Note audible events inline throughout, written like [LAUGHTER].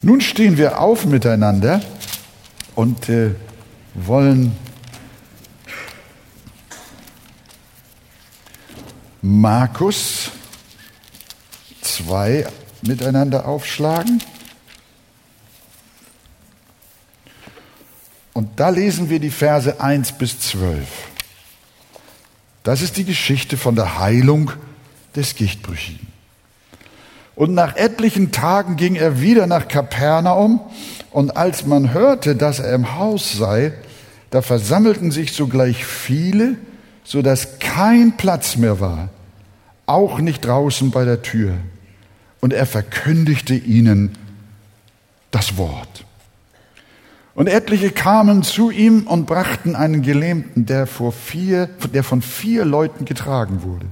Nun stehen wir auf miteinander und äh, wollen Markus 2 miteinander aufschlagen. Und da lesen wir die Verse 1 bis 12. Das ist die Geschichte von der Heilung des Gichtbrüchigen. Und nach etlichen Tagen ging er wieder nach Kapernaum, und als man hörte, dass er im Haus sei, da versammelten sich sogleich viele, so dass kein Platz mehr war, auch nicht draußen bei der Tür. Und er verkündigte ihnen das Wort. Und etliche kamen zu ihm und brachten einen Gelähmten, der, vor vier, der von vier Leuten getragen wurde.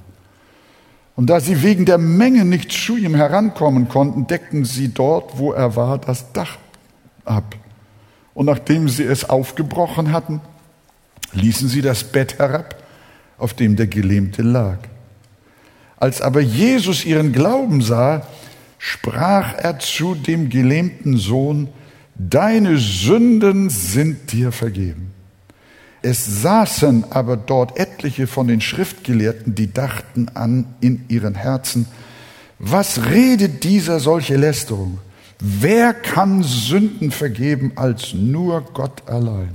Und da sie wegen der Menge nicht zu ihm herankommen konnten, deckten sie dort, wo er war, das Dach ab. Und nachdem sie es aufgebrochen hatten, ließen sie das Bett herab, auf dem der Gelähmte lag. Als aber Jesus ihren Glauben sah, sprach er zu dem gelähmten Sohn, Deine Sünden sind dir vergeben. Es saßen aber dort etliche von den Schriftgelehrten, die dachten an in ihren Herzen, was redet dieser solche Lästerung? Wer kann Sünden vergeben als nur Gott allein?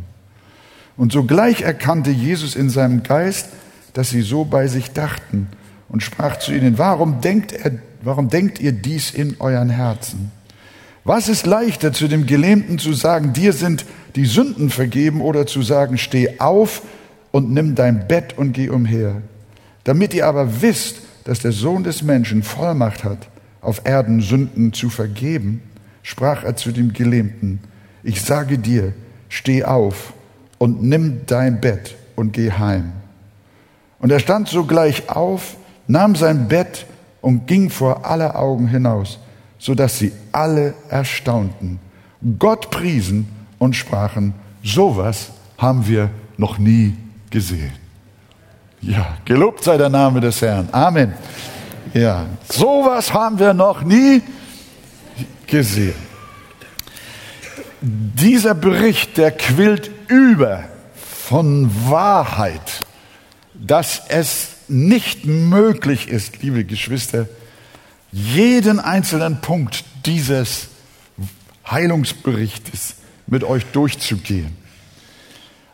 Und sogleich erkannte Jesus in seinem Geist, dass sie so bei sich dachten und sprach zu ihnen, warum denkt, er, warum denkt ihr dies in euren Herzen? Was ist leichter zu dem Gelähmten zu sagen, dir sind die Sünden vergeben oder zu sagen, steh auf und nimm dein Bett und geh umher. Damit ihr aber wisst, dass der Sohn des Menschen Vollmacht hat, auf Erden Sünden zu vergeben, sprach er zu dem Gelähmten, ich sage dir, steh auf und nimm dein Bett und geh heim. Und er stand sogleich auf, nahm sein Bett und ging vor aller Augen hinaus, so dass sie alle erstaunten, Gott priesen und sprachen, sowas haben wir noch nie gesehen. Ja, gelobt sei der Name des Herrn. Amen. Ja, sowas haben wir noch nie gesehen. Dieser Bericht, der quillt über von Wahrheit, dass es nicht möglich ist, liebe Geschwister, jeden einzelnen Punkt dieses Heilungsberichtes mit euch durchzugehen.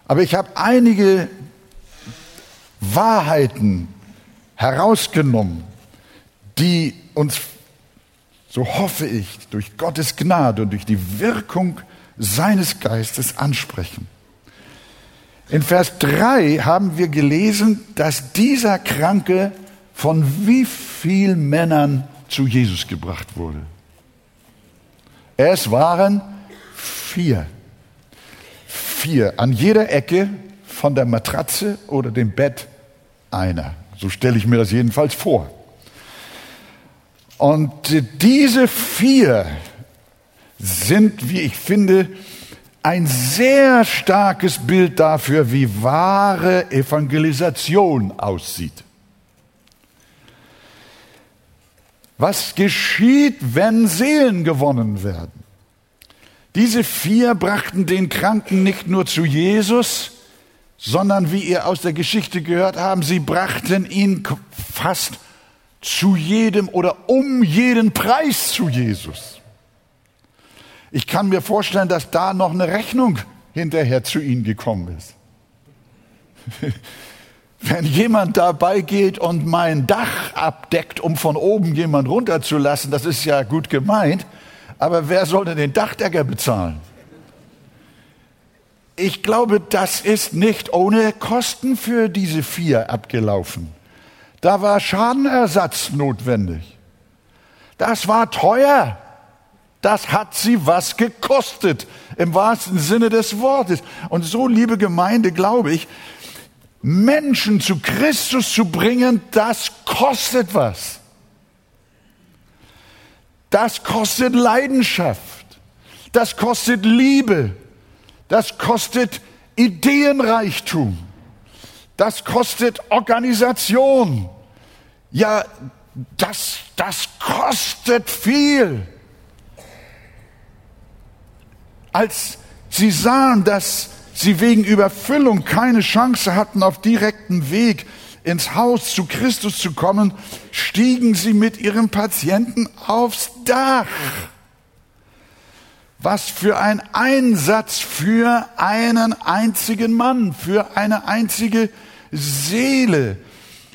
Aber ich habe einige Wahrheiten herausgenommen, die uns, so hoffe ich, durch Gottes Gnade und durch die Wirkung seines Geistes ansprechen. In Vers 3 haben wir gelesen, dass dieser Kranke von wie vielen Männern zu Jesus gebracht wurde. Es waren vier. Vier. An jeder Ecke von der Matratze oder dem Bett einer. So stelle ich mir das jedenfalls vor. Und diese vier sind, wie ich finde, ein sehr starkes Bild dafür, wie wahre Evangelisation aussieht. Was geschieht, wenn Seelen gewonnen werden? Diese vier brachten den Kranken nicht nur zu Jesus, sondern wie ihr aus der Geschichte gehört haben, sie brachten ihn fast zu jedem oder um jeden Preis zu Jesus. Ich kann mir vorstellen, dass da noch eine Rechnung hinterher zu ihnen gekommen ist. [LAUGHS] Wenn jemand dabei geht und mein Dach abdeckt, um von oben jemand runterzulassen, das ist ja gut gemeint, aber wer soll denn den Dachdecker bezahlen? Ich glaube, das ist nicht ohne Kosten für diese vier abgelaufen. Da war Schadenersatz notwendig. Das war teuer. Das hat sie was gekostet, im wahrsten Sinne des Wortes. Und so, liebe Gemeinde, glaube ich, Menschen zu Christus zu bringen, das kostet was. Das kostet Leidenschaft. Das kostet Liebe. Das kostet Ideenreichtum. Das kostet Organisation. Ja, das, das kostet viel. als sie sahen, dass sie wegen Überfüllung keine Chance hatten, auf direkten Weg ins Haus zu Christus zu kommen, stiegen sie mit ihrem Patienten aufs Dach. Was für ein Einsatz für einen einzigen Mann, für eine einzige Seele.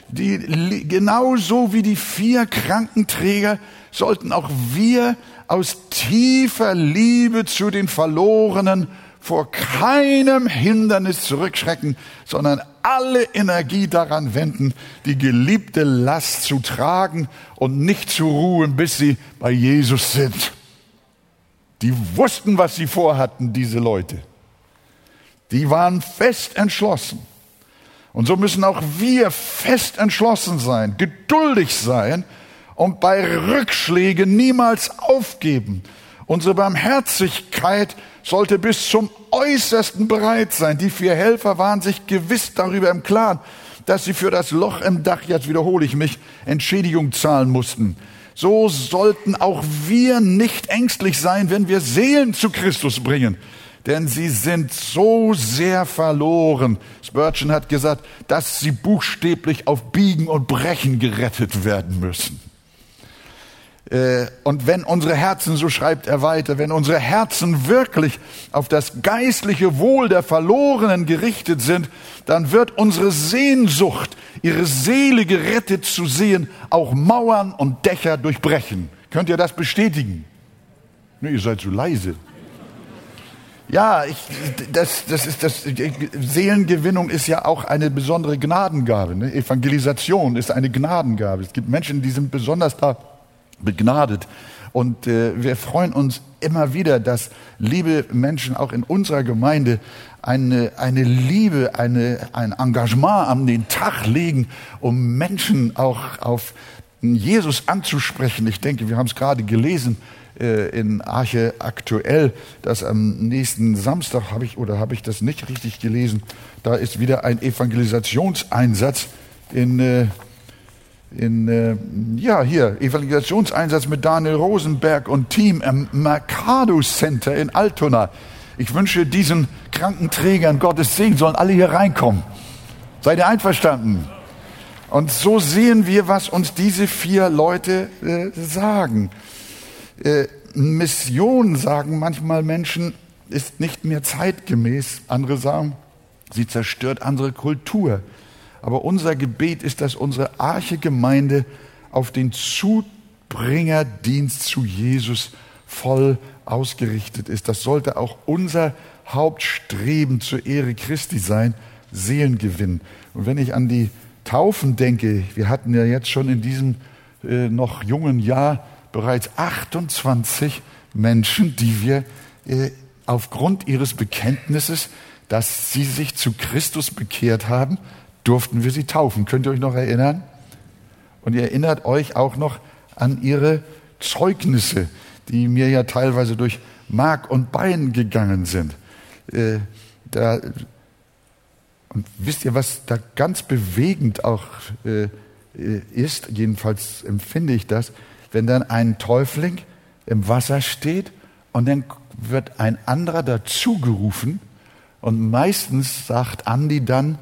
Die, genauso wie die vier Krankenträger sollten auch wir aus tiefer Liebe zu den Verlorenen vor keinem Hindernis zurückschrecken, sondern alle Energie daran wenden, die geliebte Last zu tragen und nicht zu ruhen, bis sie bei Jesus sind. Die wussten, was sie vorhatten, diese Leute. Die waren fest entschlossen. Und so müssen auch wir fest entschlossen sein, geduldig sein und bei Rückschlägen niemals aufgeben. Unsere Barmherzigkeit sollte bis zum Äußersten bereit sein. Die vier Helfer waren sich gewiss darüber im Klaren, dass sie für das Loch im Dach, jetzt wiederhole ich mich, Entschädigung zahlen mussten. So sollten auch wir nicht ängstlich sein, wenn wir Seelen zu Christus bringen. Denn sie sind so sehr verloren. Spurgeon hat gesagt, dass sie buchstäblich auf Biegen und Brechen gerettet werden müssen. Äh, und wenn unsere Herzen, so schreibt er weiter, wenn unsere Herzen wirklich auf das geistliche Wohl der Verlorenen gerichtet sind, dann wird unsere Sehnsucht, ihre Seele gerettet zu sehen, auch Mauern und Dächer durchbrechen. Könnt ihr das bestätigen? Nee, ihr seid so leise. Ja, ich, das, das ist das, Seelengewinnung ist ja auch eine besondere Gnadengabe. Ne? Evangelisation ist eine Gnadengabe. Es gibt Menschen, die sind besonders da begnadet. Und äh, wir freuen uns immer wieder, dass liebe Menschen auch in unserer Gemeinde eine, eine Liebe, eine, ein Engagement an den Tag legen, um Menschen auch auf Jesus anzusprechen. Ich denke, wir haben es gerade gelesen äh, in Arche aktuell, dass am nächsten Samstag habe ich oder habe ich das nicht richtig gelesen, da ist wieder ein Evangelisationseinsatz in äh, in, äh, ja, hier, Evangelisationseinsatz mit Daniel Rosenberg und Team im Mercado Center in Altona. Ich wünsche diesen Krankenträgern Gottes Segen, sollen alle hier reinkommen. Seid ihr einverstanden? Und so sehen wir, was uns diese vier Leute äh, sagen. Äh, Mission, sagen manchmal Menschen, ist nicht mehr zeitgemäß. Andere sagen, sie zerstört unsere Kultur. Aber unser Gebet ist, dass unsere Arche-Gemeinde auf den Zubringerdienst zu Jesus voll ausgerichtet ist. Das sollte auch unser Hauptstreben zur Ehre Christi sein, Seelengewinn. Und wenn ich an die Taufen denke, wir hatten ja jetzt schon in diesem äh, noch jungen Jahr bereits 28 Menschen, die wir äh, aufgrund ihres Bekenntnisses, dass sie sich zu Christus bekehrt haben, durften wir sie taufen. Könnt ihr euch noch erinnern? Und ihr erinnert euch auch noch an ihre Zeugnisse, die mir ja teilweise durch Mark und Bein gegangen sind. Äh, da, und wisst ihr, was da ganz bewegend auch äh, ist, jedenfalls empfinde ich das, wenn dann ein Täufling im Wasser steht und dann wird ein anderer dazugerufen und meistens sagt Andi dann,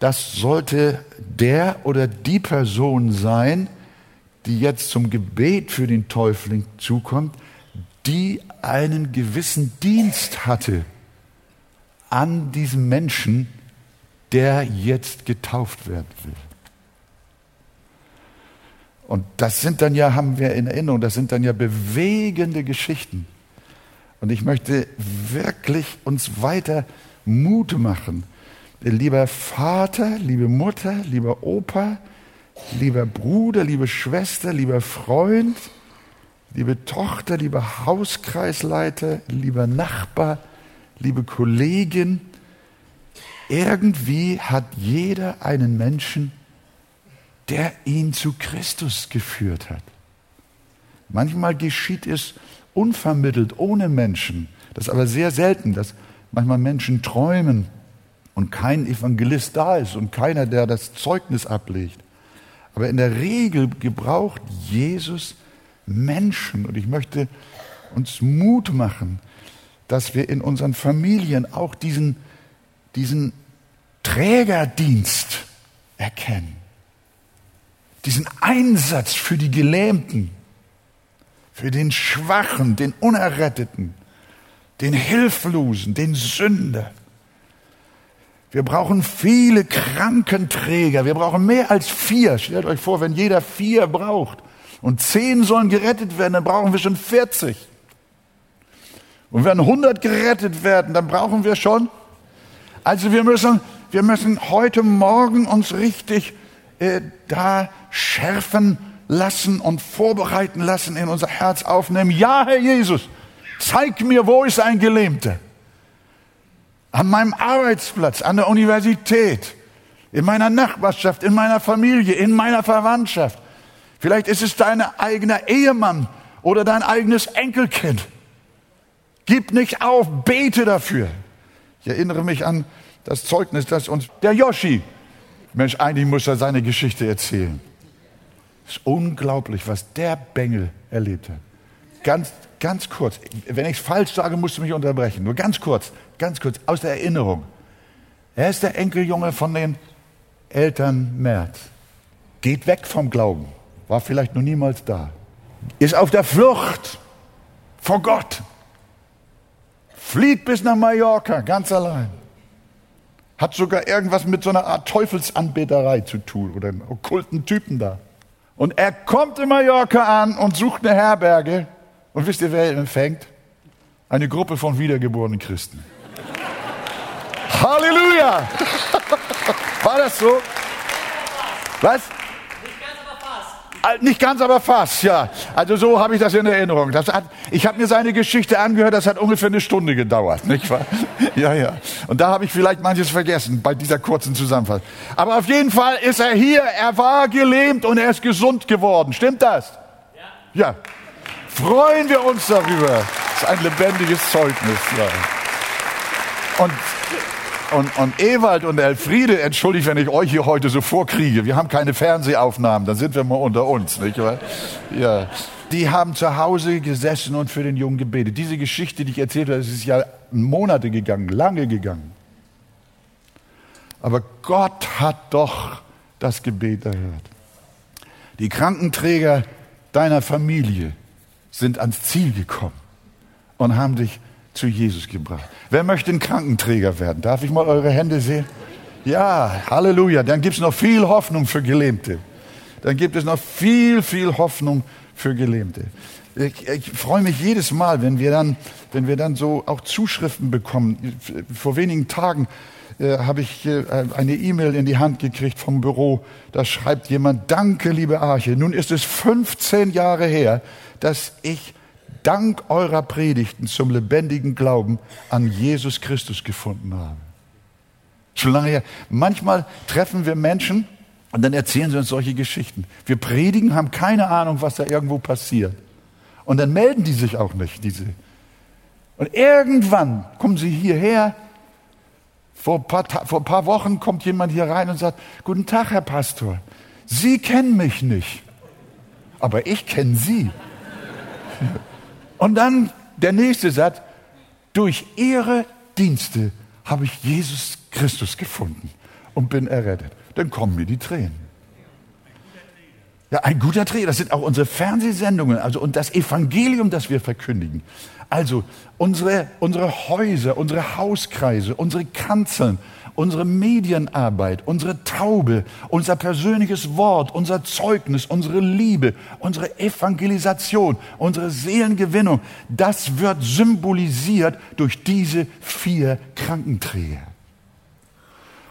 das sollte der oder die Person sein, die jetzt zum Gebet für den Täufling zukommt, die einen gewissen Dienst hatte an diesem Menschen, der jetzt getauft werden will. Und das sind dann ja, haben wir in Erinnerung, das sind dann ja bewegende Geschichten. Und ich möchte wirklich uns weiter Mut machen, lieber Vater, liebe Mutter, lieber Opa, lieber Bruder, liebe Schwester, lieber Freund, liebe Tochter, lieber Hauskreisleiter, lieber Nachbar, liebe Kollegin, irgendwie hat jeder einen Menschen, der ihn zu Christus geführt hat. Manchmal geschieht es unvermittelt, ohne Menschen. Das ist aber sehr selten, dass manchmal Menschen träumen und kein Evangelist da ist und keiner, der das Zeugnis ablegt. Aber in der Regel gebraucht Jesus Menschen und ich möchte uns Mut machen, dass wir in unseren Familien auch diesen, diesen Trägerdienst erkennen. Diesen Einsatz für die Gelähmten, für den Schwachen, den Unerretteten, den Hilflosen, den Sünder. Wir brauchen viele Krankenträger. Wir brauchen mehr als vier. Stellt euch vor, wenn jeder vier braucht und zehn sollen gerettet werden, dann brauchen wir schon 40. Und wenn 100 gerettet werden, dann brauchen wir schon. Also wir müssen, wir müssen heute Morgen uns richtig äh, da schärfen lassen und vorbereiten lassen, in unser Herz aufnehmen. Ja, Herr Jesus, zeig mir, wo ist ein Gelähmter? An meinem Arbeitsplatz, an der Universität, in meiner Nachbarschaft, in meiner Familie, in meiner Verwandtschaft. Vielleicht ist es dein eigener Ehemann oder dein eigenes Enkelkind. Gib nicht auf, bete dafür. Ich erinnere mich an das Zeugnis, das uns der Yoshi, Mensch, eigentlich muss er seine Geschichte erzählen. Es ist unglaublich, was der Bengel erlebt hat. Ganz, ganz kurz. Wenn ich es falsch sage, musst du mich unterbrechen. Nur ganz kurz, ganz kurz, aus der Erinnerung. Er ist der Enkeljunge von den Eltern Merz. Geht weg vom Glauben. War vielleicht noch niemals da. Ist auf der Flucht vor Gott. Flieht bis nach Mallorca, ganz allein. Hat sogar irgendwas mit so einer Art Teufelsanbeterei zu tun oder einem okkulten Typen da. Und er kommt in Mallorca an und sucht eine Herberge. Und wisst ihr, wer ihn empfängt? Eine Gruppe von wiedergeborenen Christen. Halleluja! War das so? Was? Nicht ganz, aber fast, ja. Also so habe ich das in Erinnerung. Das hat, ich habe mir seine Geschichte angehört, das hat ungefähr eine Stunde gedauert, nicht wahr? Ja, ja. Und da habe ich vielleicht manches vergessen bei dieser kurzen Zusammenfassung. Aber auf jeden Fall ist er hier, er war gelähmt und er ist gesund geworden. Stimmt das? Ja. Ja. Freuen wir uns darüber. Das ist ein lebendiges Zeugnis. Ja. Und und, und Ewald und Elfriede, entschuldigt, wenn ich euch hier heute so vorkriege. Wir haben keine Fernsehaufnahmen, dann sind wir mal unter uns, nicht wahr? Ja. Die haben zu Hause gesessen und für den Jungen gebetet. Diese Geschichte, die ich erzählt habe, ist ja Monate gegangen, lange gegangen. Aber Gott hat doch das Gebet erhört. Die Krankenträger deiner Familie sind ans Ziel gekommen und haben dich zu Jesus gebracht. Wer möchte ein Krankenträger werden? Darf ich mal eure Hände sehen? Ja, Halleluja. Dann gibt es noch viel Hoffnung für Gelähmte. Dann gibt es noch viel, viel Hoffnung für Gelähmte. Ich, ich freue mich jedes Mal, wenn wir dann, wenn wir dann so auch Zuschriften bekommen. Vor wenigen Tagen äh, habe ich äh, eine E-Mail in die Hand gekriegt vom Büro. Da schreibt jemand, danke, liebe Arche. Nun ist es 15 Jahre her, dass ich dank eurer Predigten zum lebendigen Glauben an Jesus Christus gefunden habe. Schon lange her. Manchmal treffen wir Menschen und dann erzählen sie uns solche Geschichten. Wir predigen, haben keine Ahnung, was da irgendwo passiert. Und dann melden die sich auch nicht, diese. Und irgendwann kommen sie hierher. Vor ein, paar, vor ein paar Wochen kommt jemand hier rein und sagt, guten Tag, Herr Pastor. Sie kennen mich nicht, aber ich kenne Sie. Und dann der nächste Satz, durch ihre Dienste habe ich Jesus Christus gefunden und bin errettet. Dann kommen mir die Tränen. Ja, ein guter Träger, das sind auch unsere Fernsehsendungen, also und das Evangelium, das wir verkündigen. Also unsere, unsere Häuser, unsere Hauskreise, unsere Kanzeln, unsere Medienarbeit, unsere Taube, unser persönliches Wort, unser Zeugnis, unsere Liebe, unsere Evangelisation, unsere Seelengewinnung, das wird symbolisiert durch diese vier Krankenträger.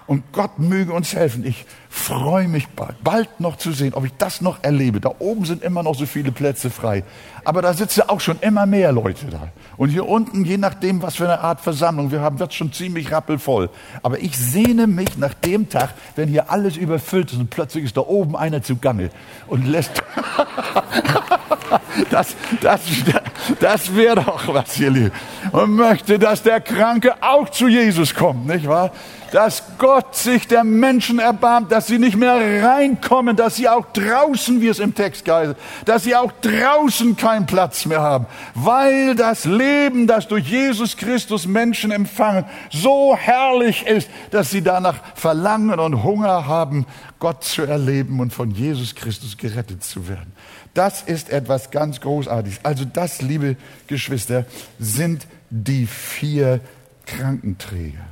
Und Gott möge uns helfen. Ich freue mich bald, bald noch zu sehen, ob ich das noch erlebe. Da oben sind immer noch so viele Plätze frei. Aber da sitzen auch schon immer mehr Leute da. Und hier unten, je nachdem, was für eine Art Versammlung wir haben, wird schon ziemlich rappelvoll. Aber ich sehne mich nach dem Tag, wenn hier alles überfüllt ist und plötzlich ist da oben einer zu Gange und lässt. [LAUGHS] das, das, Das wäre doch was, ihr Lieben. Und möchte, dass der Kranke auch zu Jesus kommt, nicht wahr? Dass Gott sich der Menschen erbarmt, dass sie nicht mehr reinkommen, dass sie auch draußen, wie es im Text heißt, dass sie auch draußen keinen Platz mehr haben, weil das Leben, das durch Jesus Christus Menschen empfangen, so herrlich ist, dass sie danach verlangen und Hunger haben, Gott zu erleben und von Jesus Christus gerettet zu werden. Das ist etwas ganz Großartiges. Also das, liebe Geschwister, sind die vier Krankenträger.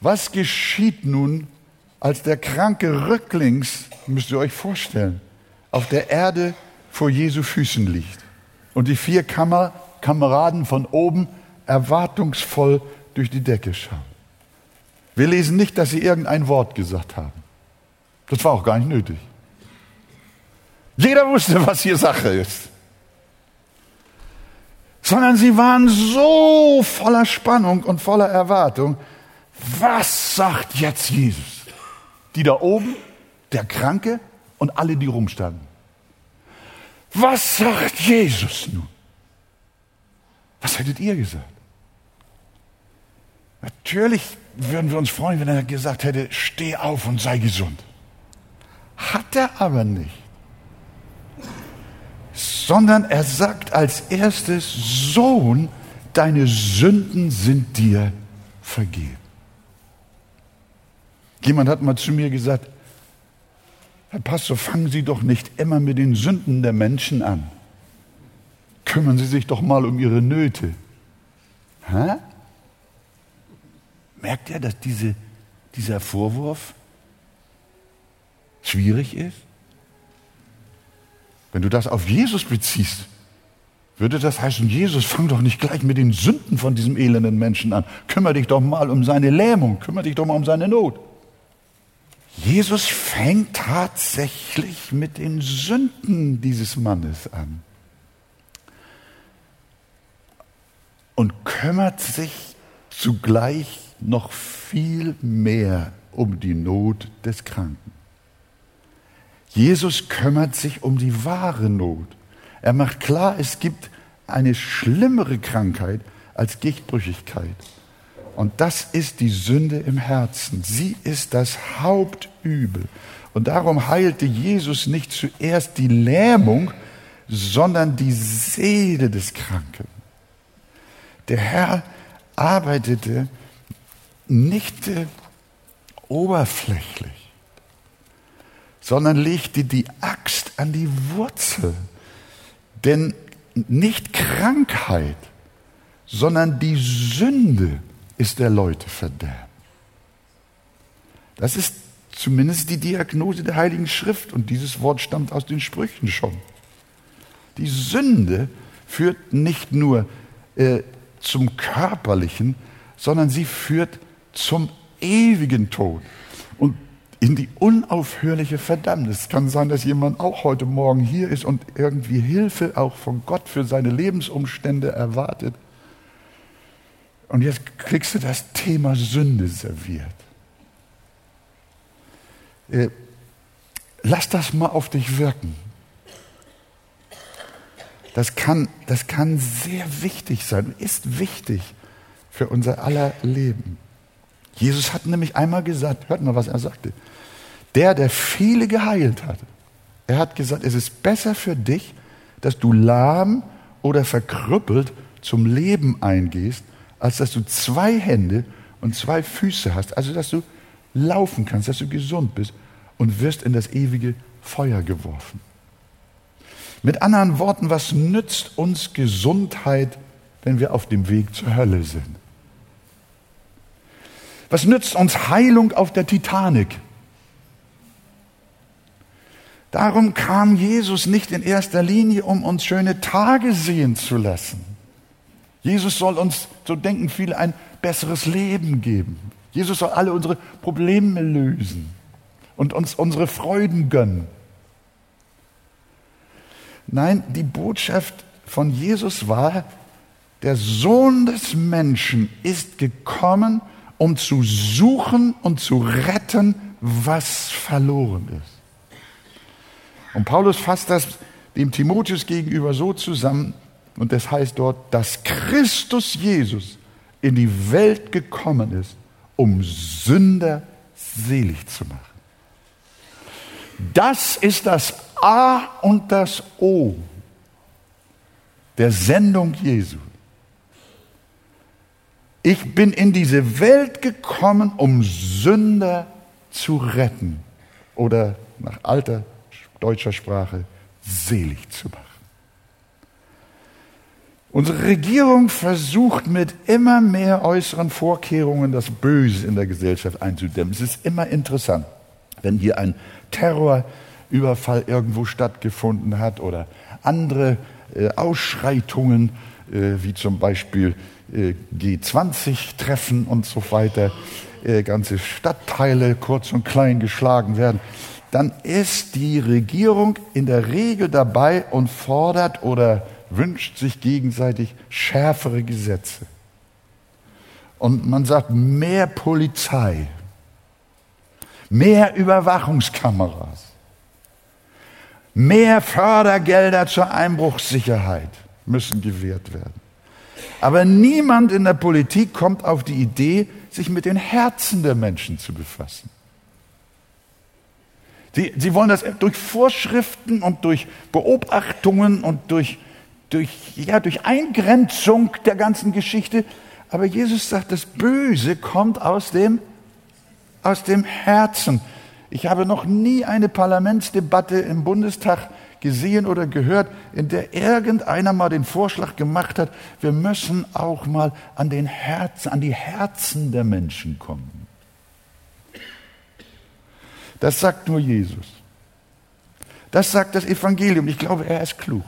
Was geschieht nun, als der Kranke rücklings, müsst ihr euch vorstellen, auf der Erde vor Jesu Füßen liegt und die vier Kammer, Kameraden von oben erwartungsvoll durch die Decke schauen. Wir lesen nicht, dass sie irgendein Wort gesagt haben. Das war auch gar nicht nötig. Jeder wusste, was hier Sache ist. Sondern sie waren so voller Spannung und voller Erwartung. Was sagt jetzt Jesus? Die da oben, der Kranke und alle, die rumstanden. Was sagt Jesus nun? Was hättet ihr gesagt? Natürlich würden wir uns freuen, wenn er gesagt hätte, steh auf und sei gesund. Hat er aber nicht. Sondern er sagt als erstes, Sohn, deine Sünden sind dir vergeben. Jemand hat mal zu mir gesagt, Herr Pastor, fangen Sie doch nicht immer mit den Sünden der Menschen an. Kümmern Sie sich doch mal um Ihre Nöte. Hä? Merkt er, dass diese, dieser Vorwurf schwierig ist? Wenn du das auf Jesus beziehst, würde das heißen, Jesus, fang doch nicht gleich mit den Sünden von diesem elenden Menschen an. Kümmer dich doch mal um seine Lähmung, kümmer dich doch mal um seine Not. Jesus fängt tatsächlich mit den Sünden dieses Mannes an und kümmert sich zugleich noch viel mehr um die Not des Kranken. Jesus kümmert sich um die wahre Not. Er macht klar, es gibt eine schlimmere Krankheit als Gichtbrüchigkeit. Und das ist die Sünde im Herzen. Sie ist das Hauptübel. Und darum heilte Jesus nicht zuerst die Lähmung, sondern die Seele des Kranken. Der Herr arbeitete nicht äh, oberflächlich sondern legte die Axt an die Wurzel. Denn nicht Krankheit, sondern die Sünde ist der Leute Verderben. Das ist zumindest die Diagnose der Heiligen Schrift und dieses Wort stammt aus den Sprüchen schon. Die Sünde führt nicht nur äh, zum körperlichen, sondern sie führt zum ewigen Tod. Und in die unaufhörliche Verdammnis. Es kann sein, dass jemand auch heute Morgen hier ist und irgendwie Hilfe auch von Gott für seine Lebensumstände erwartet. Und jetzt kriegst du das Thema Sünde serviert. Äh, lass das mal auf dich wirken. Das kann, das kann sehr wichtig sein, ist wichtig für unser aller Leben. Jesus hat nämlich einmal gesagt, hört mal, was er sagte. Der, der viele geheilt hat, er hat gesagt, es ist besser für dich, dass du lahm oder verkrüppelt zum Leben eingehst, als dass du zwei Hände und zwei Füße hast, also dass du laufen kannst, dass du gesund bist und wirst in das ewige Feuer geworfen. Mit anderen Worten, was nützt uns Gesundheit, wenn wir auf dem Weg zur Hölle sind? Was nützt uns Heilung auf der Titanic? Darum kam Jesus nicht in erster Linie, um uns schöne Tage sehen zu lassen. Jesus soll uns, so denken viele, ein besseres Leben geben. Jesus soll alle unsere Probleme lösen und uns unsere Freuden gönnen. Nein, die Botschaft von Jesus war, der Sohn des Menschen ist gekommen, um zu suchen und zu retten, was verloren ist. Und Paulus fasst das dem Timotheus gegenüber so zusammen, und das heißt dort, dass Christus Jesus in die Welt gekommen ist, um Sünder selig zu machen. Das ist das A und das O der Sendung Jesu. Ich bin in diese Welt gekommen, um Sünder zu retten oder nach alter deutscher Sprache selig zu machen. Unsere Regierung versucht mit immer mehr äußeren Vorkehrungen das Böse in der Gesellschaft einzudämmen. Es ist immer interessant, wenn hier ein Terrorüberfall irgendwo stattgefunden hat oder andere äh, Ausschreitungen, äh, wie zum Beispiel äh, G20-Treffen und so weiter, äh, ganze Stadtteile kurz und klein geschlagen werden, dann ist die Regierung in der Regel dabei und fordert oder wünscht sich gegenseitig schärfere Gesetze. Und man sagt mehr Polizei, mehr Überwachungskameras, mehr Fördergelder zur Einbruchssicherheit müssen gewährt werden. Aber niemand in der Politik kommt auf die Idee, sich mit den Herzen der Menschen zu befassen. Sie, sie wollen das durch Vorschriften und durch Beobachtungen und durch durch, ja, durch Eingrenzung der ganzen Geschichte. Aber Jesus sagt, das Böse kommt aus dem, aus dem Herzen. Ich habe noch nie eine Parlamentsdebatte im Bundestag gesehen oder gehört, in der irgendeiner mal den Vorschlag gemacht hat, wir müssen auch mal an den Herzen, an die Herzen der Menschen kommen. Das sagt nur Jesus. Das sagt das Evangelium. Ich glaube, er ist klug.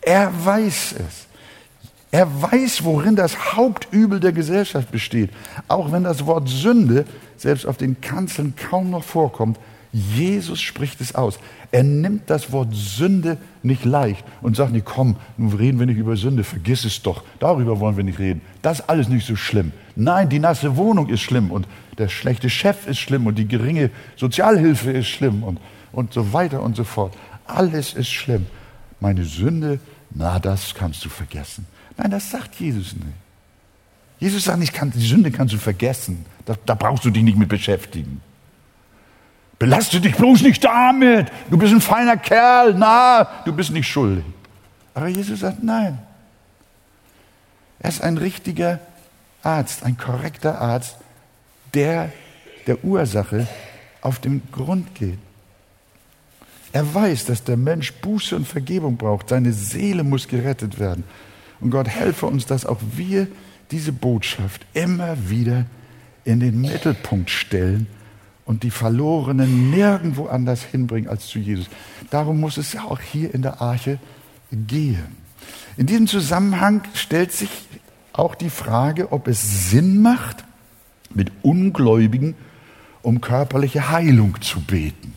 Er weiß es. Er weiß, worin das Hauptübel der Gesellschaft besteht. Auch wenn das Wort Sünde selbst auf den Kanzeln kaum noch vorkommt, Jesus spricht es aus. Er nimmt das Wort Sünde nicht leicht und sagt nicht, komm, nun reden wir nicht über Sünde, vergiss es doch. Darüber wollen wir nicht reden. Das ist alles nicht so schlimm. Nein, die nasse Wohnung ist schlimm und der schlechte Chef ist schlimm und die geringe Sozialhilfe ist schlimm und, und so weiter und so fort. Alles ist schlimm. Meine Sünde na, das kannst du vergessen. Nein, das sagt Jesus nicht. Jesus sagt nicht, die Sünde kannst du vergessen. Da, da brauchst du dich nicht mit beschäftigen. Belaste dich bloß nicht damit. Du bist ein feiner Kerl. Na, du bist nicht schuldig. Aber Jesus sagt, nein. Er ist ein richtiger Arzt, ein korrekter Arzt, der der Ursache auf den Grund geht. Er weiß, dass der Mensch Buße und Vergebung braucht. Seine Seele muss gerettet werden. Und Gott helfe uns, dass auch wir diese Botschaft immer wieder in den Mittelpunkt stellen und die Verlorenen nirgendwo anders hinbringen als zu Jesus. Darum muss es auch hier in der Arche gehen. In diesem Zusammenhang stellt sich auch die Frage, ob es Sinn macht, mit Ungläubigen um körperliche Heilung zu beten.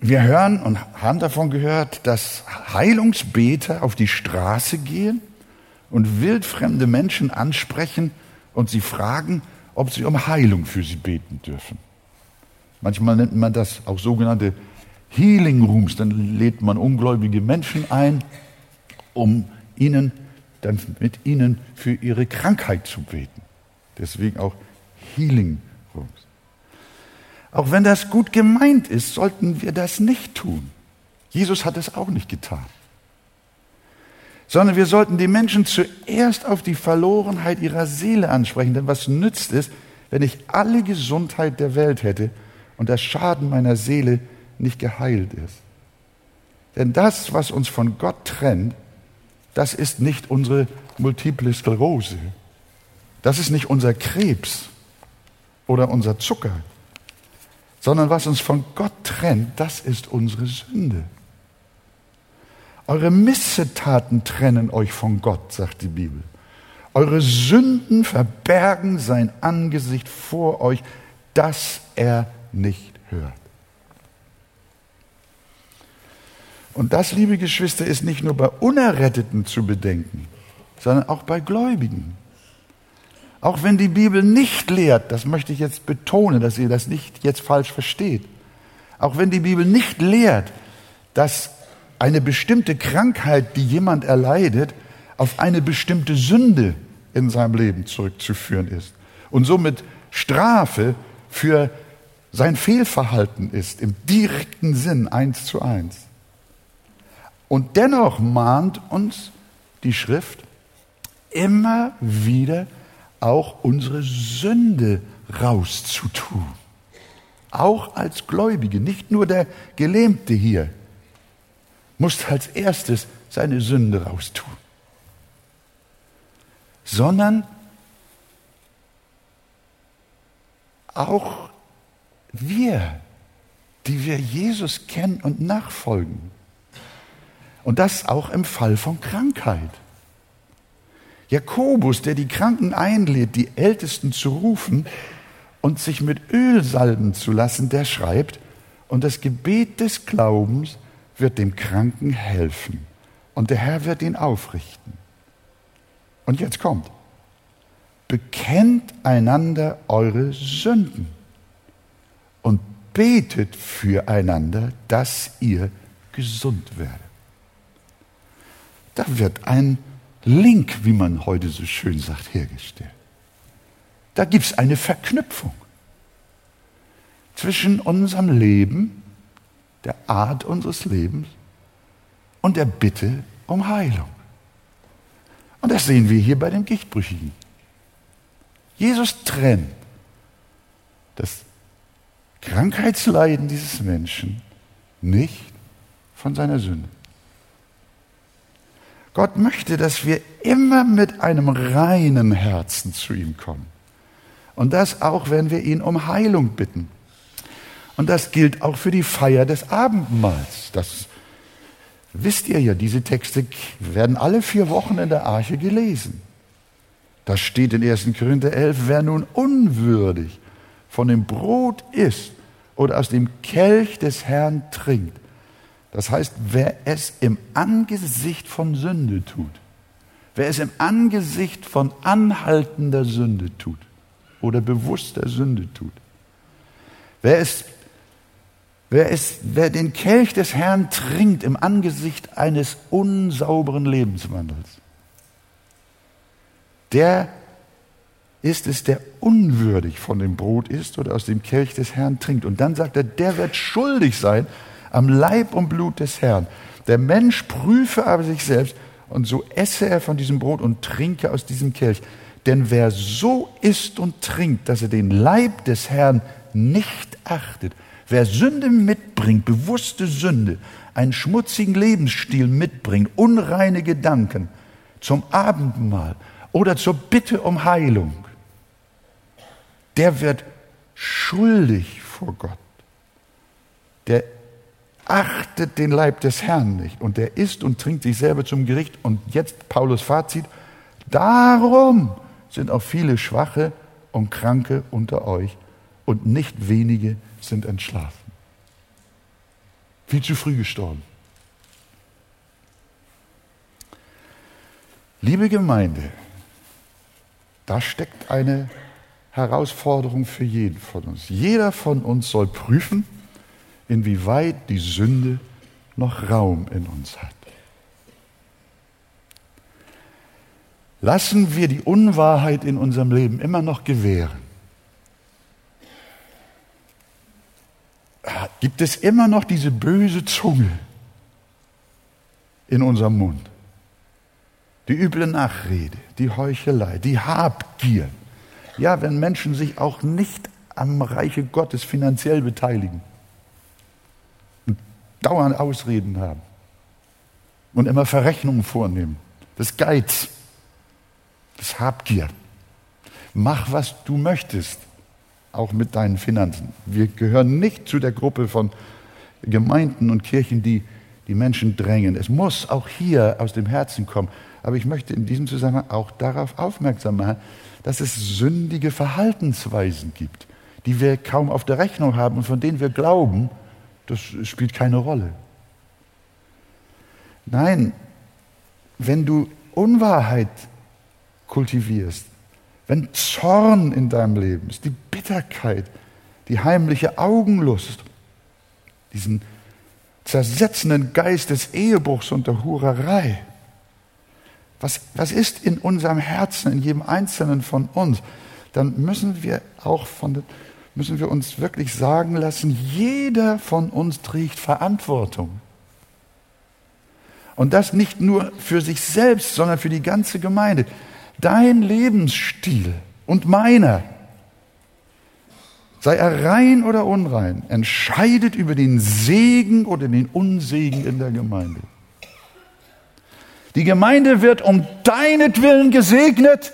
Wir hören und haben davon gehört, dass Heilungsbeter auf die Straße gehen und wildfremde Menschen ansprechen und sie fragen, ob sie um Heilung für sie beten dürfen. Manchmal nennt man das auch sogenannte Healing Rooms. Dann lädt man ungläubige Menschen ein, um ihnen dann mit ihnen für ihre Krankheit zu beten. Deswegen auch Healing Rooms. Auch wenn das gut gemeint ist, sollten wir das nicht tun. Jesus hat es auch nicht getan. Sondern wir sollten die Menschen zuerst auf die Verlorenheit ihrer Seele ansprechen. Denn was nützt es, wenn ich alle Gesundheit der Welt hätte und der Schaden meiner Seele nicht geheilt ist? Denn das, was uns von Gott trennt, das ist nicht unsere multiple Sklerose. Das ist nicht unser Krebs oder unser Zucker sondern was uns von Gott trennt, das ist unsere Sünde. Eure Missetaten trennen euch von Gott, sagt die Bibel. Eure Sünden verbergen sein Angesicht vor euch, dass er nicht hört. Und das, liebe Geschwister, ist nicht nur bei Unerretteten zu bedenken, sondern auch bei Gläubigen. Auch wenn die Bibel nicht lehrt, das möchte ich jetzt betonen, dass ihr das nicht jetzt falsch versteht. Auch wenn die Bibel nicht lehrt, dass eine bestimmte Krankheit, die jemand erleidet, auf eine bestimmte Sünde in seinem Leben zurückzuführen ist und somit Strafe für sein Fehlverhalten ist, im direkten Sinn eins zu eins. Und dennoch mahnt uns die Schrift immer wieder auch unsere Sünde rauszutun. Auch als Gläubige, nicht nur der Gelähmte hier, muss als erstes seine Sünde raustun, sondern auch wir, die wir Jesus kennen und nachfolgen. Und das auch im Fall von Krankheit. Jakobus, der die Kranken einlädt, die Ältesten zu rufen und sich mit Öl salben zu lassen, der schreibt, und das Gebet des Glaubens wird dem Kranken helfen und der Herr wird ihn aufrichten. Und jetzt kommt, bekennt einander eure Sünden und betet füreinander, dass ihr gesund werdet. Da wird ein Link, wie man heute so schön sagt, hergestellt. Da gibt es eine Verknüpfung zwischen unserem Leben, der Art unseres Lebens und der Bitte um Heilung. Und das sehen wir hier bei dem Gichtbrüchigen. Jesus trennt das Krankheitsleiden dieses Menschen nicht von seiner Sünde. Gott möchte, dass wir immer mit einem reinen Herzen zu ihm kommen. Und das auch, wenn wir ihn um Heilung bitten. Und das gilt auch für die Feier des Abendmahls. Das wisst ihr ja, diese Texte werden alle vier Wochen in der Arche gelesen. Da steht in 1. Korinther 11, wer nun unwürdig von dem Brot isst oder aus dem Kelch des Herrn trinkt, das heißt, wer es im Angesicht von Sünde tut, wer es im Angesicht von anhaltender Sünde tut oder bewusster Sünde tut, wer es Wer, es, wer den Kelch des Herrn trinkt im Angesicht eines unsauberen Lebenswandels, der ist es, der unwürdig von dem Brot isst oder aus dem Kelch des Herrn trinkt. Und dann sagt er, der wird schuldig sein am Leib und Blut des Herrn. Der Mensch prüfe aber sich selbst und so esse er von diesem Brot und trinke aus diesem Kelch. Denn wer so isst und trinkt, dass er den Leib des Herrn nicht achtet, wer Sünde mitbringt, bewusste Sünde, einen schmutzigen Lebensstil mitbringt, unreine Gedanken zum Abendmahl oder zur Bitte um Heilung, der wird schuldig vor Gott. Der achtet den Leib des Herrn nicht und der isst und trinkt sich selber zum Gericht. Und jetzt Paulus Fazit, darum sind auch viele Schwache und Kranke unter euch und nicht wenige sind entschlafen. Viel zu früh gestorben. Liebe Gemeinde, da steckt eine Herausforderung für jeden von uns. Jeder von uns soll prüfen, inwieweit die Sünde noch Raum in uns hat. Lassen wir die Unwahrheit in unserem Leben immer noch gewähren? Gibt es immer noch diese böse Zunge in unserem Mund? Die üble Nachrede, die Heuchelei, die Habgier. Ja, wenn Menschen sich auch nicht am Reiche Gottes finanziell beteiligen dauernd Ausreden haben und immer Verrechnungen vornehmen. Das Geiz, das Habgier. Mach, was du möchtest, auch mit deinen Finanzen. Wir gehören nicht zu der Gruppe von Gemeinden und Kirchen, die die Menschen drängen. Es muss auch hier aus dem Herzen kommen. Aber ich möchte in diesem Zusammenhang auch darauf aufmerksam machen, dass es sündige Verhaltensweisen gibt, die wir kaum auf der Rechnung haben und von denen wir glauben, das spielt keine Rolle. Nein, wenn du Unwahrheit kultivierst, wenn Zorn in deinem Leben ist, die Bitterkeit, die heimliche Augenlust, diesen zersetzenden Geist des Ehebruchs und der Hurerei. Was, was ist in unserem Herzen, in jedem Einzelnen von uns? Dann müssen wir auch von, müssen wir uns wirklich sagen lassen, jeder von uns trägt Verantwortung. Und das nicht nur für sich selbst, sondern für die ganze Gemeinde. Dein Lebensstil und meiner, sei er rein oder unrein, entscheidet über den Segen oder den Unsegen in der Gemeinde. Die Gemeinde wird um deinetwillen gesegnet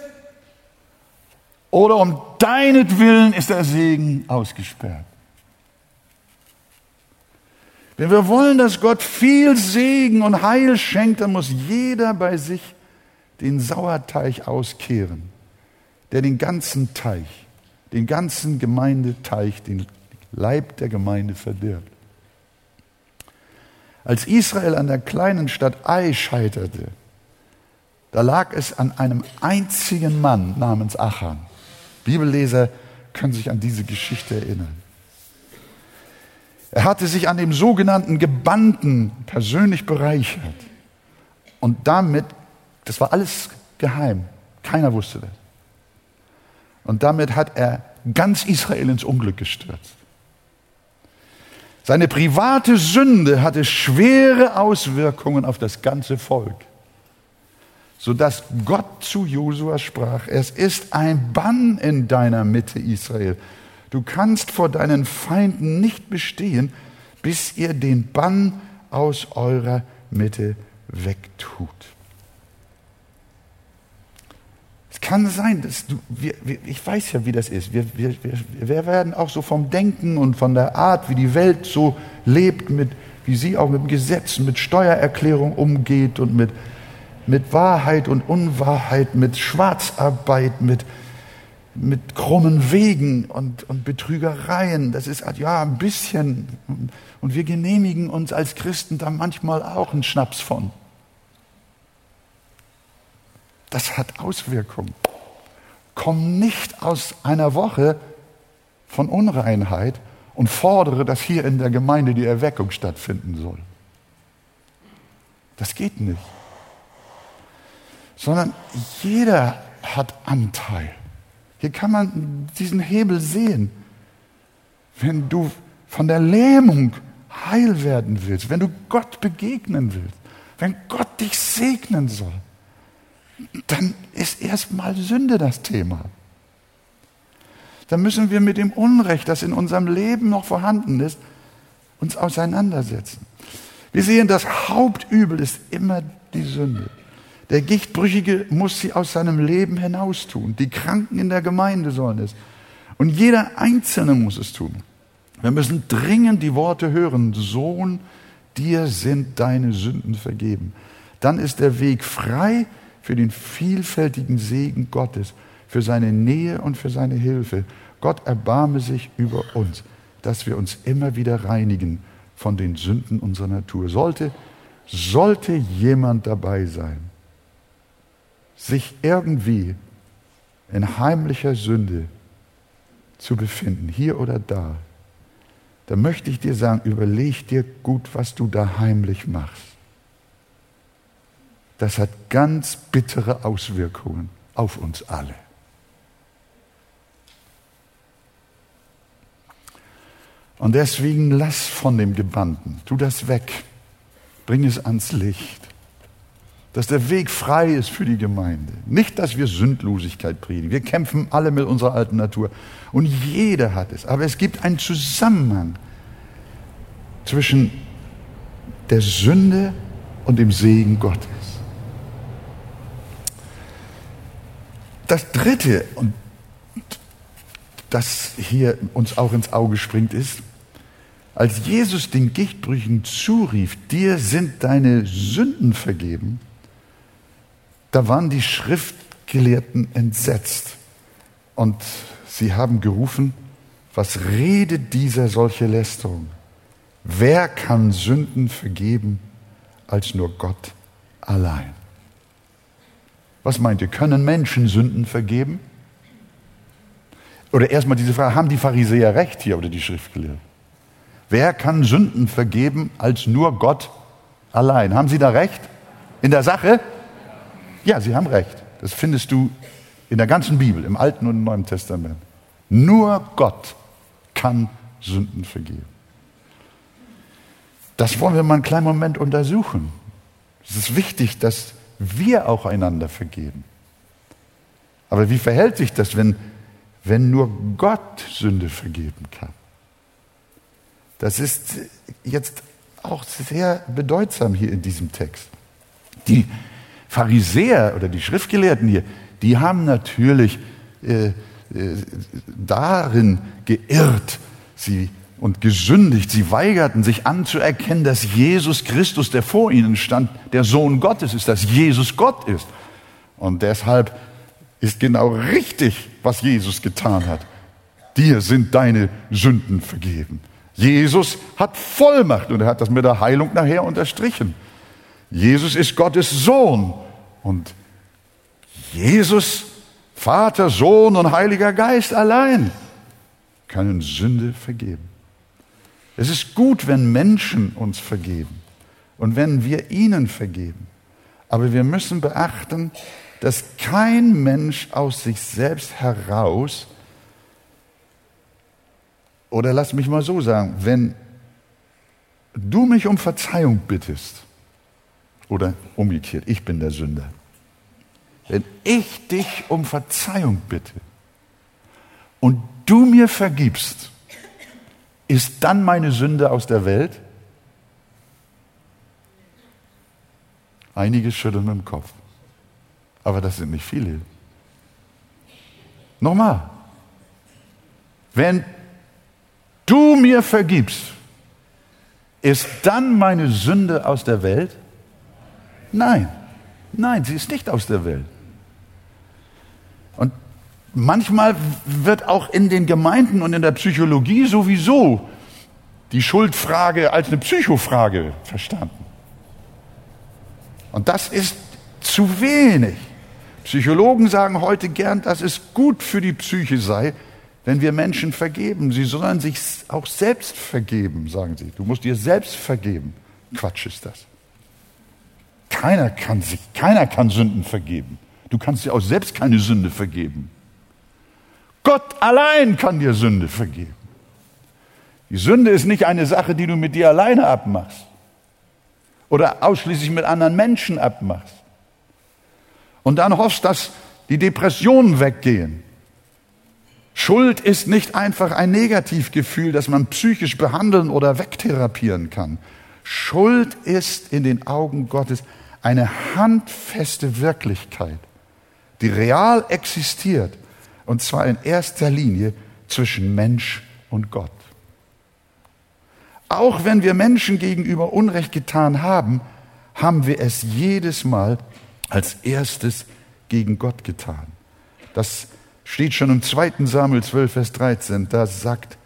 oder um deinetwillen ist der Segen ausgesperrt. Wenn wir wollen, dass Gott viel Segen und Heil schenkt, dann muss jeder bei sich den Sauerteig auskehren, der den ganzen Teich, den ganzen Gemeindeteich, den Leib der Gemeinde verdirbt. Als Israel an der kleinen Stadt Ai scheiterte, da lag es an einem einzigen Mann namens Achan. Bibelleser können sich an diese Geschichte erinnern. Er hatte sich an dem sogenannten Gebannten persönlich bereichert. Und damit, das war alles geheim, keiner wusste das. Und damit hat er ganz Israel ins Unglück gestürzt. Seine private Sünde hatte schwere Auswirkungen auf das ganze Volk, sodass Gott zu Josua sprach, es ist ein Bann in deiner Mitte, Israel. Du kannst vor deinen Feinden nicht bestehen, bis ihr den Bann aus eurer Mitte wegtut. Es kann sein, dass du, wir, wir, ich weiß ja, wie das ist. Wir, wir, wir werden auch so vom Denken und von der Art, wie die Welt so lebt, mit, wie sie auch mit Gesetzen, mit Steuererklärung umgeht und mit, mit Wahrheit und Unwahrheit, mit Schwarzarbeit, mit, mit krummen Wegen und, und Betrügereien. Das ist ja ein bisschen. Und wir genehmigen uns als Christen da manchmal auch einen Schnaps von. Das hat Auswirkungen. Komm nicht aus einer Woche von Unreinheit und fordere, dass hier in der Gemeinde die Erweckung stattfinden soll. Das geht nicht. Sondern jeder hat Anteil. Hier kann man diesen Hebel sehen. Wenn du von der Lähmung heil werden willst, wenn du Gott begegnen willst, wenn Gott dich segnen soll, dann ist erstmal Sünde das Thema. Dann müssen wir mit dem Unrecht, das in unserem Leben noch vorhanden ist, uns auseinandersetzen. Wir sehen, das Hauptübel ist immer die Sünde. Der Gichtbrüchige muss sie aus seinem Leben hinaus tun. Die Kranken in der Gemeinde sollen es. Und jeder Einzelne muss es tun. Wir müssen dringend die Worte hören, Sohn, dir sind deine Sünden vergeben. Dann ist der Weg frei für den vielfältigen Segen Gottes, für seine Nähe und für seine Hilfe. Gott erbarme sich über uns, dass wir uns immer wieder reinigen von den Sünden unserer Natur. Sollte, sollte jemand dabei sein, sich irgendwie in heimlicher Sünde zu befinden, hier oder da, dann möchte ich dir sagen, überleg dir gut, was du da heimlich machst. Das hat ganz bittere Auswirkungen auf uns alle. Und deswegen lass von dem Gebannten, tu das weg, bring es ans Licht dass der Weg frei ist für die Gemeinde. Nicht, dass wir Sündlosigkeit predigen. Wir kämpfen alle mit unserer alten Natur. Und jeder hat es. Aber es gibt einen Zusammenhang zwischen der Sünde und dem Segen Gottes. Das Dritte, und das hier uns auch ins Auge springt, ist, als Jesus den Gichtbrüchen zurief, dir sind deine Sünden vergeben, da waren die Schriftgelehrten entsetzt und sie haben gerufen, was redet dieser solche Lästerung? Wer kann Sünden vergeben als nur Gott allein? Was meint ihr? Können Menschen Sünden vergeben? oder erstmal diese Frage, haben die Pharisäer recht hier oder die Schriftgelehrten? Wer kann Sünden vergeben als nur Gott allein? Haben Sie da recht? In der Sache? Ja, Sie haben recht. Das findest du in der ganzen Bibel, im Alten und Neuen Testament. Nur Gott kann Sünden vergeben. Das wollen wir mal einen kleinen Moment untersuchen. Es ist wichtig, dass wir auch einander vergeben. Aber wie verhält sich das, wenn, wenn nur Gott Sünde vergeben kann? Das ist jetzt auch sehr bedeutsam hier in diesem Text. Die Pharisäer oder die Schriftgelehrten hier, die haben natürlich äh, äh, darin geirrt sie, und gesündigt. Sie weigerten sich anzuerkennen, dass Jesus Christus, der vor ihnen stand, der Sohn Gottes ist, dass Jesus Gott ist. Und deshalb ist genau richtig, was Jesus getan hat. Dir sind deine Sünden vergeben. Jesus hat Vollmacht und er hat das mit der Heilung nachher unterstrichen. Jesus ist Gottes Sohn und Jesus, Vater, Sohn und Heiliger Geist allein können Sünde vergeben. Es ist gut, wenn Menschen uns vergeben und wenn wir ihnen vergeben. Aber wir müssen beachten, dass kein Mensch aus sich selbst heraus oder lass mich mal so sagen, wenn du mich um Verzeihung bittest, oder umgekehrt, ich bin der Sünder, wenn ich dich um Verzeihung bitte und du mir vergibst, ist dann meine Sünde aus der Welt? Einige schütteln mit dem Kopf. Aber das sind nicht viele. Nochmal. Wenn du mir vergibst, ist dann meine Sünde aus der Welt? Nein, nein, sie ist nicht aus der Welt. Und manchmal wird auch in den Gemeinden und in der Psychologie sowieso die Schuldfrage als eine Psychofrage verstanden. Und das ist zu wenig. Psychologen sagen heute gern, dass es gut für die Psyche sei, wenn wir Menschen vergeben. Sie sollen sich auch selbst vergeben, sagen sie. Du musst dir selbst vergeben. Quatsch ist das. Keiner kann sich, keiner kann Sünden vergeben. Du kannst dir auch selbst keine Sünde vergeben. Gott allein kann dir Sünde vergeben. Die Sünde ist nicht eine Sache, die du mit dir alleine abmachst oder ausschließlich mit anderen Menschen abmachst. Und dann hoffst, dass die Depressionen weggehen. Schuld ist nicht einfach ein Negativgefühl, das man psychisch behandeln oder wegtherapieren kann. Schuld ist in den Augen Gottes eine handfeste Wirklichkeit, die real existiert, und zwar in erster Linie zwischen Mensch und Gott. Auch wenn wir Menschen gegenüber Unrecht getan haben, haben wir es jedes Mal als erstes gegen Gott getan. Das steht schon im 2. Samuel 12, Vers 13. Da sagt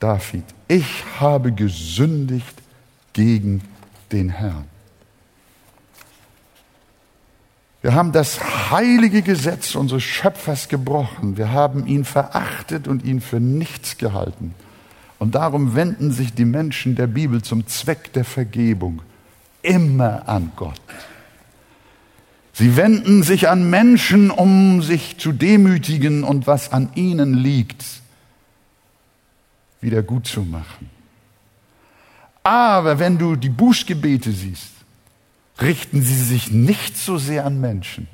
David, ich habe gesündigt gegen den Herrn. Wir haben das heilige Gesetz unseres Schöpfers gebrochen. Wir haben ihn verachtet und ihn für nichts gehalten. Und darum wenden sich die Menschen der Bibel zum Zweck der Vergebung immer an Gott. Sie wenden sich an Menschen, um sich zu demütigen und was an ihnen liegt, wieder gut zu machen. Aber wenn du die Bußgebete siehst, richten sie sich nicht so sehr an Menschen,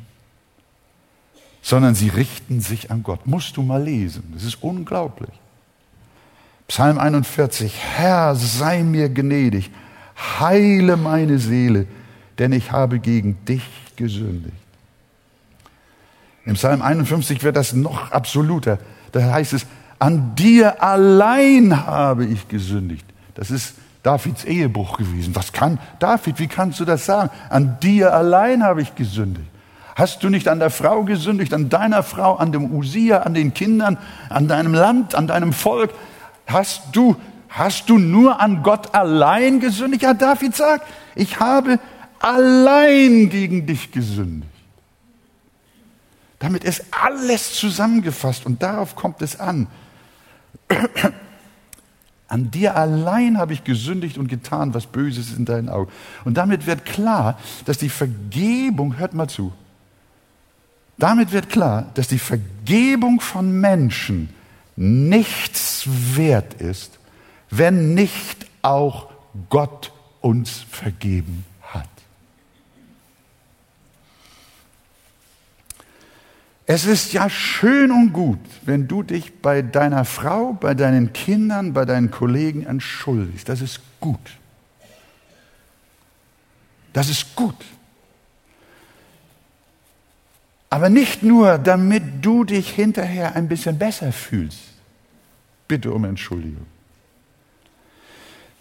sondern sie richten sich an Gott. Musst du mal lesen, das ist unglaublich. Psalm 41, Herr, sei mir gnädig, heile meine Seele, denn ich habe gegen dich gesündigt. Im Psalm 51 wird das noch absoluter. Da heißt es, an dir allein habe ich gesündigt. Das ist Davids Ehebruch gewesen. Was kann David, wie kannst du das sagen? An dir allein habe ich gesündigt. Hast du nicht an der Frau gesündigt, an deiner Frau, an dem Usia, an den Kindern, an deinem Land, an deinem Volk? Hast du, hast du nur an Gott allein gesündigt? Ja, David sagt, ich habe allein gegen dich gesündigt. Damit ist alles zusammengefasst und darauf kommt es an. An dir allein habe ich gesündigt und getan, was Böses ist in deinen Augen. Und damit wird klar, dass die Vergebung, hört mal zu, damit wird klar, dass die Vergebung von Menschen nichts wert ist, wenn nicht auch Gott uns vergeben hat. Es ist ja schön und gut, wenn du dich bei deiner Frau, bei deinen Kindern, bei deinen Kollegen entschuldigst. Das ist gut. Das ist gut. Aber nicht nur, damit du dich hinterher ein bisschen besser fühlst. Bitte um Entschuldigung.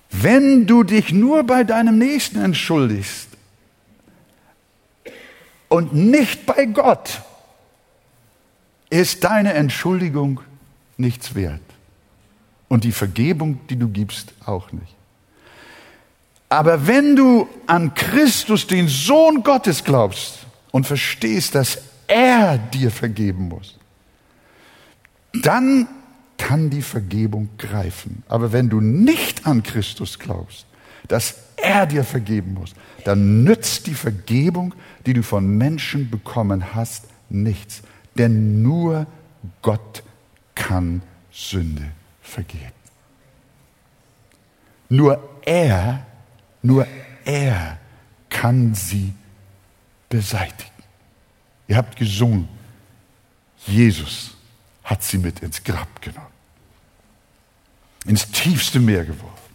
Wenn du dich nur bei deinem Nächsten entschuldigst und nicht bei Gott, ist deine Entschuldigung nichts wert. Und die Vergebung, die du gibst, auch nicht. Aber wenn du an Christus, den Sohn Gottes, glaubst und verstehst, dass er dir vergeben muss, dann kann die Vergebung greifen. Aber wenn du nicht an Christus glaubst, dass er dir vergeben muss, dann nützt die Vergebung, die du von Menschen bekommen hast, nichts. Denn nur Gott kann Sünde vergeben. Nur er, nur er kann sie beseitigen. Ihr habt gesungen, Jesus hat sie mit ins Grab genommen, ins tiefste Meer geworfen.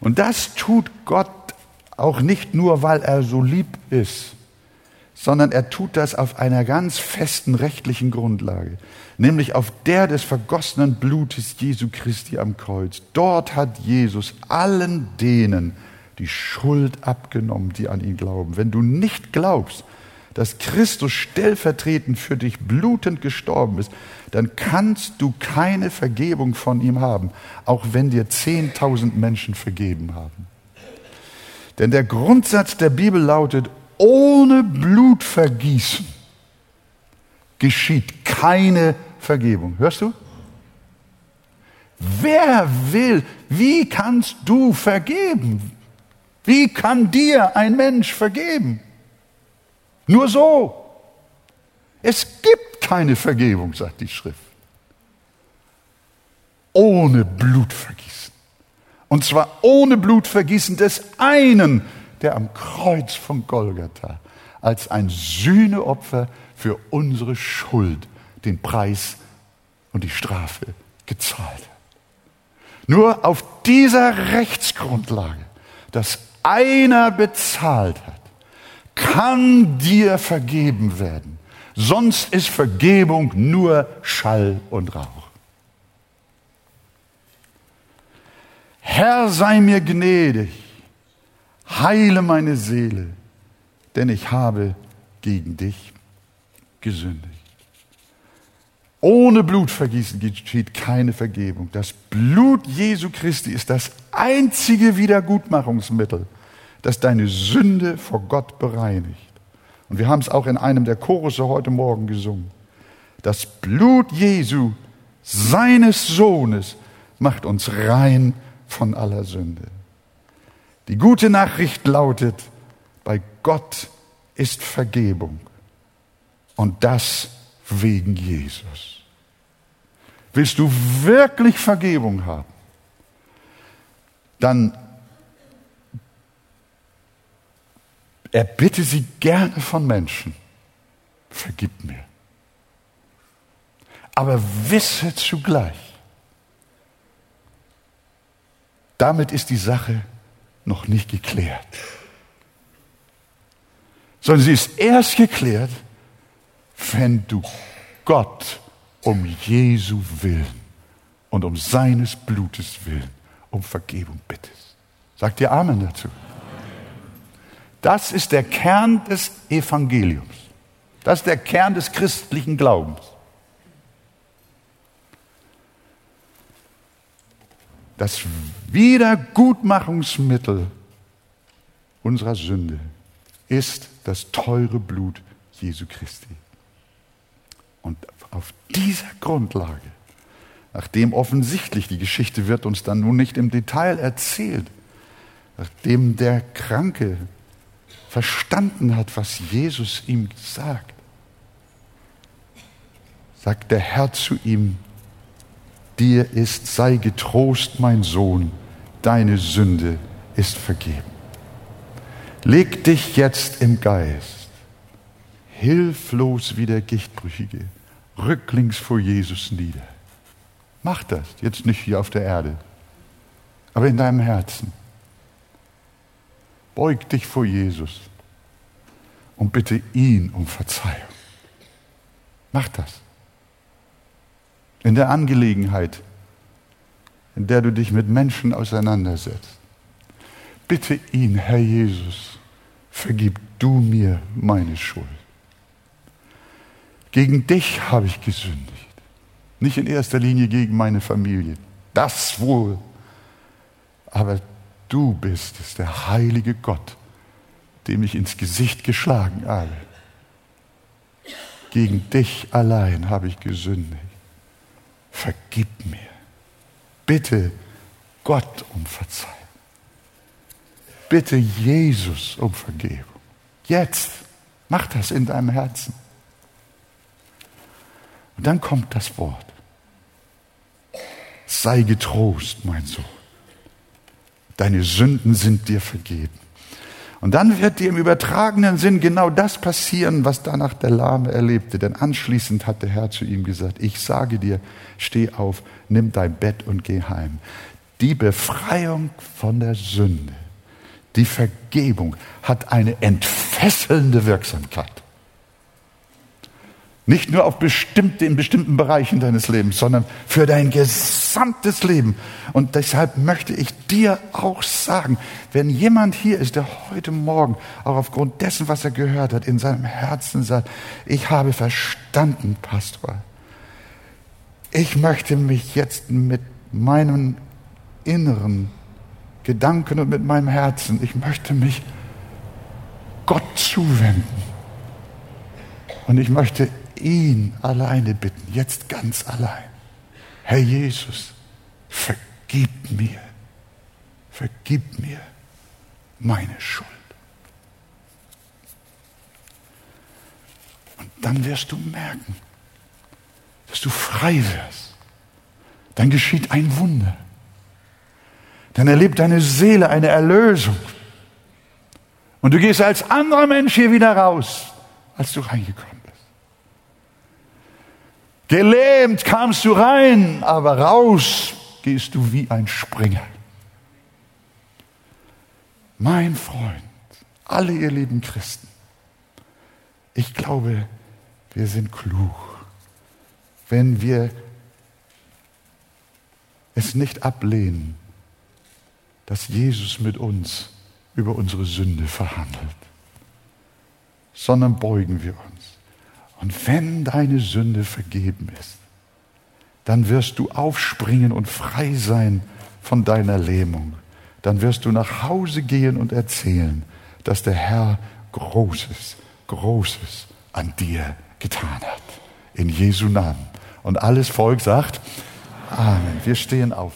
Und das tut Gott auch nicht nur, weil er so lieb ist, sondern er tut das auf einer ganz festen rechtlichen Grundlage, nämlich auf der des vergossenen Blutes Jesu Christi am Kreuz. Dort hat Jesus allen denen die Schuld abgenommen, die an ihn glauben. Wenn du nicht glaubst, dass Christus stellvertretend für dich blutend gestorben ist, dann kannst du keine Vergebung von ihm haben, auch wenn dir zehntausend Menschen vergeben haben. Denn der Grundsatz der Bibel lautet, ohne Blutvergießen geschieht keine Vergebung. Hörst du? Wer will, wie kannst du vergeben? Wie kann dir ein Mensch vergeben? Nur so. Es gibt keine Vergebung, sagt die Schrift. Ohne Blutvergießen. Und zwar ohne Blutvergießen des einen, der am Kreuz von Golgatha als ein Sühneopfer für unsere Schuld den Preis und die Strafe gezahlt hat. Nur auf dieser Rechtsgrundlage, dass einer bezahlt hat, kann dir vergeben werden. Sonst ist Vergebung nur Schall und Rauch. Herr, sei mir gnädig, heile meine Seele, denn ich habe gegen dich gesündigt. Ohne Blutvergießen geschieht keine Vergebung. Das Blut Jesu Christi ist das einzige Wiedergutmachungsmittel das deine Sünde vor Gott bereinigt. Und wir haben es auch in einem der Chorusse heute Morgen gesungen. Das Blut Jesu, seines Sohnes, macht uns rein von aller Sünde. Die gute Nachricht lautet, bei Gott ist Vergebung. Und das wegen Jesus. Willst du wirklich Vergebung haben? Dann Er bitte sie gerne von Menschen, vergib mir. Aber wisse zugleich, damit ist die Sache noch nicht geklärt. Sondern sie ist erst geklärt, wenn du Gott um Jesu willen und um seines Blutes willen um Vergebung bittest. Sagt ihr Amen dazu? Das ist der Kern des Evangeliums. Das ist der Kern des christlichen Glaubens. Das Wiedergutmachungsmittel unserer Sünde ist das teure Blut Jesu Christi. Auf dieser Grundlage, nachdem offensichtlich die Geschichte wird uns dann nun nicht im Detail erzählt, nachdem der Kranke verstanden hat, was Jesus ihm sagt, sagt der Herr zu ihm, dir ist, sei getrost, mein Sohn, deine Sünde ist vergeben. Leg dich jetzt im Geist, hilflos wie der Gichtbrüchige, rücklings vor Jesus nieder. Mach das, jetzt nicht hier auf der Erde, aber in deinem Herzen. Beug dich vor Jesus und bitte ihn um Verzeihung. Mach das. In der Angelegenheit, in der du dich mit Menschen auseinandersetzt. Bitte ihn, Herr Jesus, vergib du mir meine Schuld. Gegen dich habe ich gesündigt. Nicht in erster Linie gegen meine Familie. Das wohl. Aber du bist es, der heilige Gott, dem ich ins Gesicht geschlagen habe. Gegen dich allein habe ich gesündigt. Vergib mir. Bitte Gott um Verzeihung. Bitte Jesus um Vergebung. Jetzt. Mach das in deinem Herzen. Und dann kommt das Wort. Sei getrost, mein Sohn. Deine Sünden sind dir vergeben. Und dann wird dir im übertragenen Sinn genau das passieren, was danach der Lahme erlebte. Denn anschließend hat der Herr zu ihm gesagt, ich sage dir, steh auf, nimm dein Bett und geh heim. Die Befreiung von der Sünde die Vergebung hat eine entfesselnde Wirksamkeit. Nicht nur auf bestimmte, in bestimmten Bereichen deines Lebens, sondern für dein gesamtes Leben. Und deshalb möchte ich dir auch sagen, wenn jemand hier ist, der heute Morgen auch aufgrund dessen, was er gehört hat, in seinem Herzen sagt, ich habe verstanden, Pastor, ich möchte mich jetzt mit meinem Inneren Gedanken und mit meinem Herzen. Ich möchte mich Gott zuwenden. Und ich möchte ihn alleine bitten, jetzt ganz allein. Herr Jesus, vergib mir, vergib mir meine Schuld. Und dann wirst du merken, dass du frei wirst. Dann geschieht ein Wunder dann erlebt deine Seele eine Erlösung. Und du gehst als anderer Mensch hier wieder raus, als du reingekommen. Gelähmt kamst du rein, aber raus gehst du wie ein Springer. Mein Freund, alle ihr lieben Christen, ich glaube, wir sind klug, wenn wir es nicht ablehnen, dass Jesus mit uns über unsere Sünde verhandelt, sondern beugen wir uns. Und wenn deine Sünde vergeben ist, dann wirst du aufspringen und frei sein von deiner Lähmung. Dann wirst du nach Hause gehen und erzählen, dass der Herr Großes, Großes an dir getan hat. In Jesu Namen. Und alles Volk sagt, Amen. Wir stehen auf.